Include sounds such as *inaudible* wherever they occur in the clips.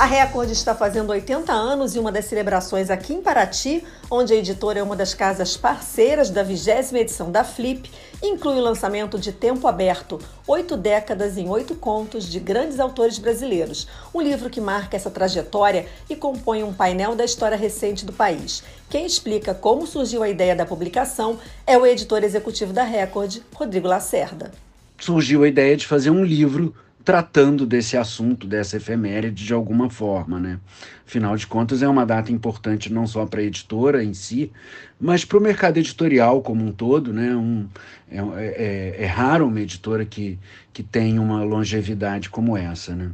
A Record está fazendo 80 anos e uma das celebrações aqui em Paraty, onde a editora é uma das casas parceiras da 20 edição da Flip, inclui o lançamento de Tempo Aberto, Oito Décadas em Oito Contos de Grandes Autores Brasileiros, um livro que marca essa trajetória e compõe um painel da história recente do país. Quem explica como surgiu a ideia da publicação é o editor executivo da Record, Rodrigo Lacerda. Surgiu a ideia de fazer um livro tratando desse assunto, dessa efeméride de alguma forma, né? Afinal de contas, é uma data importante não só para a editora em si, mas para o mercado editorial como um todo, né? Um, é, é, é, raro uma editora que, que tem uma longevidade como essa, né?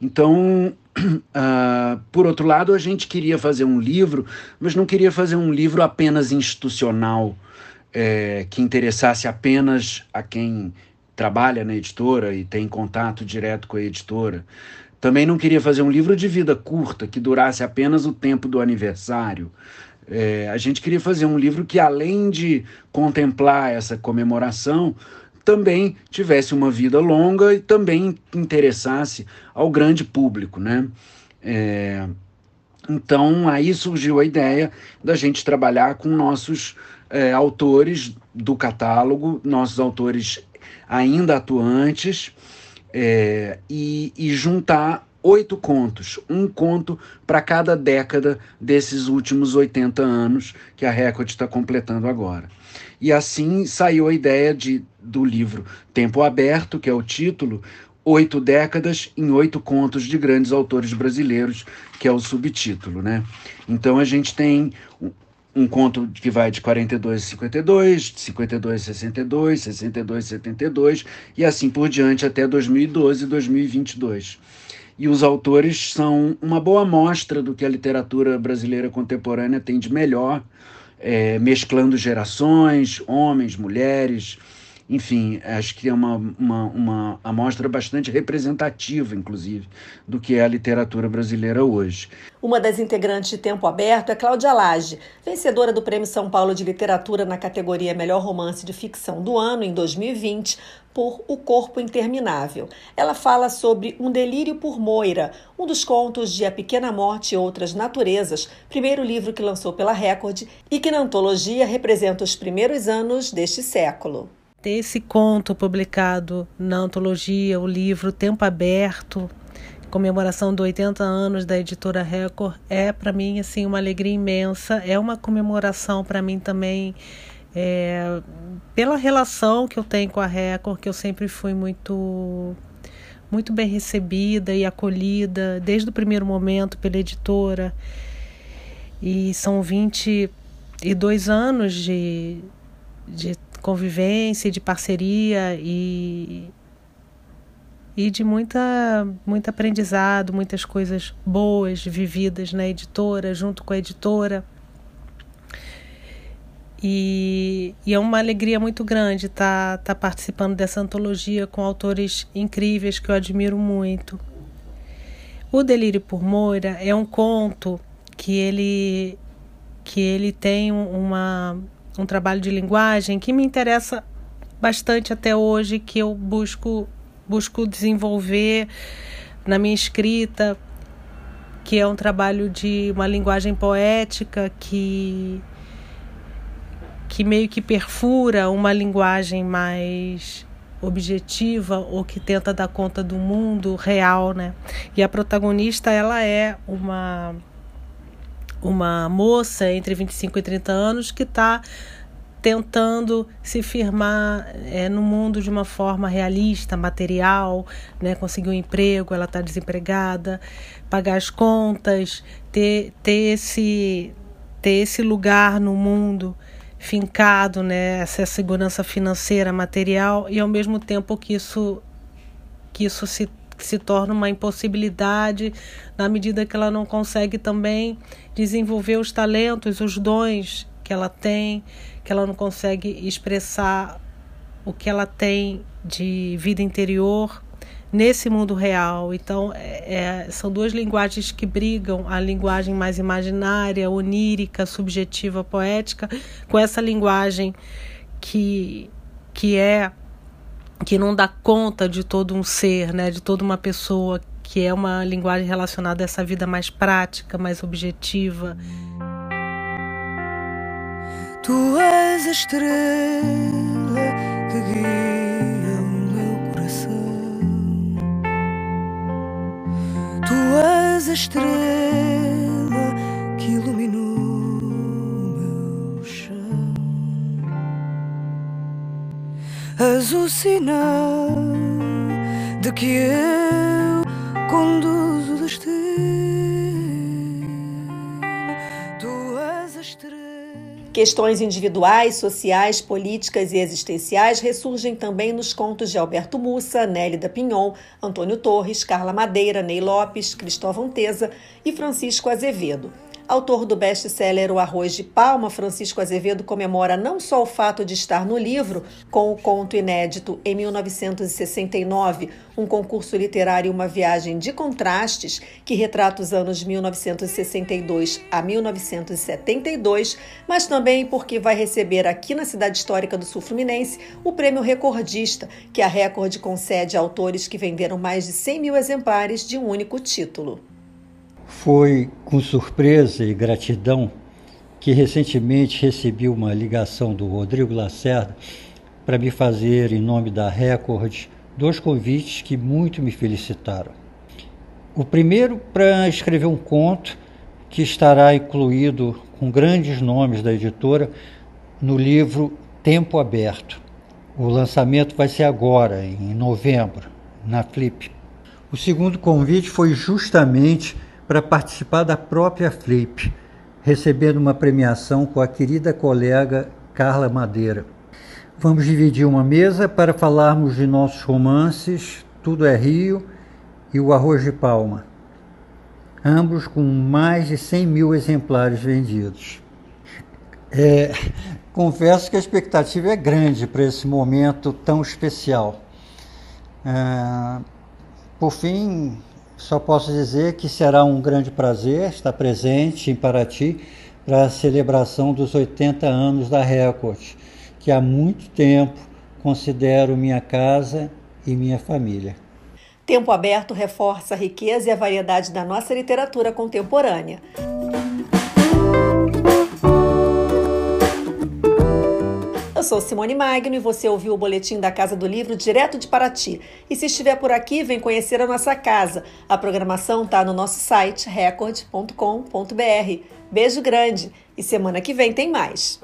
Então, uh, *clears throat* por outro lado, a gente queria fazer um livro, mas não queria fazer um livro apenas institucional, é, que interessasse apenas a quem trabalha na editora e tem contato direto com a editora. Também não queria fazer um livro de vida curta, que durasse apenas o tempo do aniversário. É, a gente queria fazer um livro que, além de contemplar essa comemoração, também tivesse uma vida longa e também interessasse ao grande público, né? É, então aí surgiu a ideia da gente trabalhar com nossos é, autores do catálogo, nossos autores ainda atuantes, é, e, e juntar oito contos, um conto para cada década desses últimos 80 anos que a Record está completando agora. E assim saiu a ideia de, do livro Tempo Aberto, que é o título, Oito Décadas em Oito Contos de Grandes Autores Brasileiros, que é o subtítulo. Né? Então a gente tem um conto que vai de 42 a 52, de 52 a 62, 62 a 72 e assim por diante até 2012 e 2022. E os autores são uma boa amostra do que a literatura brasileira contemporânea tem de melhor, é, mesclando gerações, homens, mulheres, enfim, acho que é uma, uma, uma amostra bastante representativa, inclusive, do que é a literatura brasileira hoje. Uma das integrantes de Tempo Aberto é Cláudia Lage, vencedora do Prêmio São Paulo de Literatura na categoria Melhor Romance de Ficção do Ano, em 2020, por O Corpo Interminável. Ela fala sobre Um Delírio por Moira, um dos contos de A Pequena Morte e Outras Naturezas, primeiro livro que lançou pela Record e que na antologia representa os primeiros anos deste século ter esse conto publicado na antologia, o livro Tempo Aberto, comemoração dos 80 anos da editora Record, é para mim assim uma alegria imensa. É uma comemoração para mim também é, pela relação que eu tenho com a Record, que eu sempre fui muito muito bem recebida e acolhida desde o primeiro momento pela editora. E são 22 anos de, de convivência, de parceria e, e de muita, muito aprendizado, muitas coisas boas vividas na editora, junto com a editora. E, e é uma alegria muito grande estar tá, tá participando dessa antologia com autores incríveis que eu admiro muito. O Delírio por Moira é um conto que ele que ele tem uma um trabalho de linguagem que me interessa bastante até hoje, que eu busco, busco desenvolver na minha escrita, que é um trabalho de uma linguagem poética que que meio que perfura uma linguagem mais objetiva ou que tenta dar conta do mundo real, né? E a protagonista ela é uma uma moça entre 25 e 30 anos que está tentando se firmar é, no mundo de uma forma realista, material, né? conseguir um emprego, ela está desempregada, pagar as contas, ter, ter, esse, ter esse lugar no mundo fincado, né? essa segurança financeira, material, e ao mesmo tempo que isso, que isso se se torna uma impossibilidade na medida que ela não consegue também desenvolver os talentos, os dons que ela tem, que ela não consegue expressar o que ela tem de vida interior, nesse mundo real. Então, é, é, são duas linguagens que brigam: a linguagem mais imaginária, onírica, subjetiva, poética, com essa linguagem que, que é que não dá conta de todo um ser, né, de toda uma pessoa, que é uma linguagem relacionada a essa vida mais prática, mais objetiva. Tu és a estrela que guia o meu coração. Tu és a estrela que iluminou És o sinal de que eu conduzo o destino. Questões individuais, sociais, políticas e existenciais ressurgem também nos contos de Alberto Mussa, Nélida Pinhon, Antônio Torres, Carla Madeira, Ney Lopes, Cristóvão Teza e Francisco Azevedo. Autor do best-seller O Arroz de Palma, Francisco Azevedo comemora não só o fato de estar no livro, com o conto inédito Em 1969, um concurso literário e uma viagem de contrastes que retrata os anos 1962 a 1972, mas também porque vai receber aqui na cidade histórica do Sul Fluminense o prêmio Recordista, que a Record concede a autores que venderam mais de 100 mil exemplares de um único título. Foi com surpresa e gratidão que recentemente recebi uma ligação do Rodrigo Lacerda para me fazer, em nome da Record, dois convites que muito me felicitaram. O primeiro para escrever um conto que estará incluído com grandes nomes da editora no livro Tempo Aberto. O lançamento vai ser agora, em novembro, na Flip. O segundo convite foi justamente para participar da própria Flip, recebendo uma premiação com a querida colega Carla Madeira. Vamos dividir uma mesa para falarmos de nossos romances Tudo é Rio e O Arroz de Palma, ambos com mais de 100 mil exemplares vendidos. É, confesso que a expectativa é grande para esse momento tão especial. É, por fim, só posso dizer que será um grande prazer estar presente em Paraty para a celebração dos 80 anos da Record, que há muito tempo considero minha casa e minha família. Tempo Aberto reforça a riqueza e a variedade da nossa literatura contemporânea. Eu sou Simone Magno e você ouviu o boletim da Casa do Livro direto de Paraty. E se estiver por aqui, vem conhecer a nossa casa. A programação está no nosso site record.com.br. Beijo grande e semana que vem tem mais.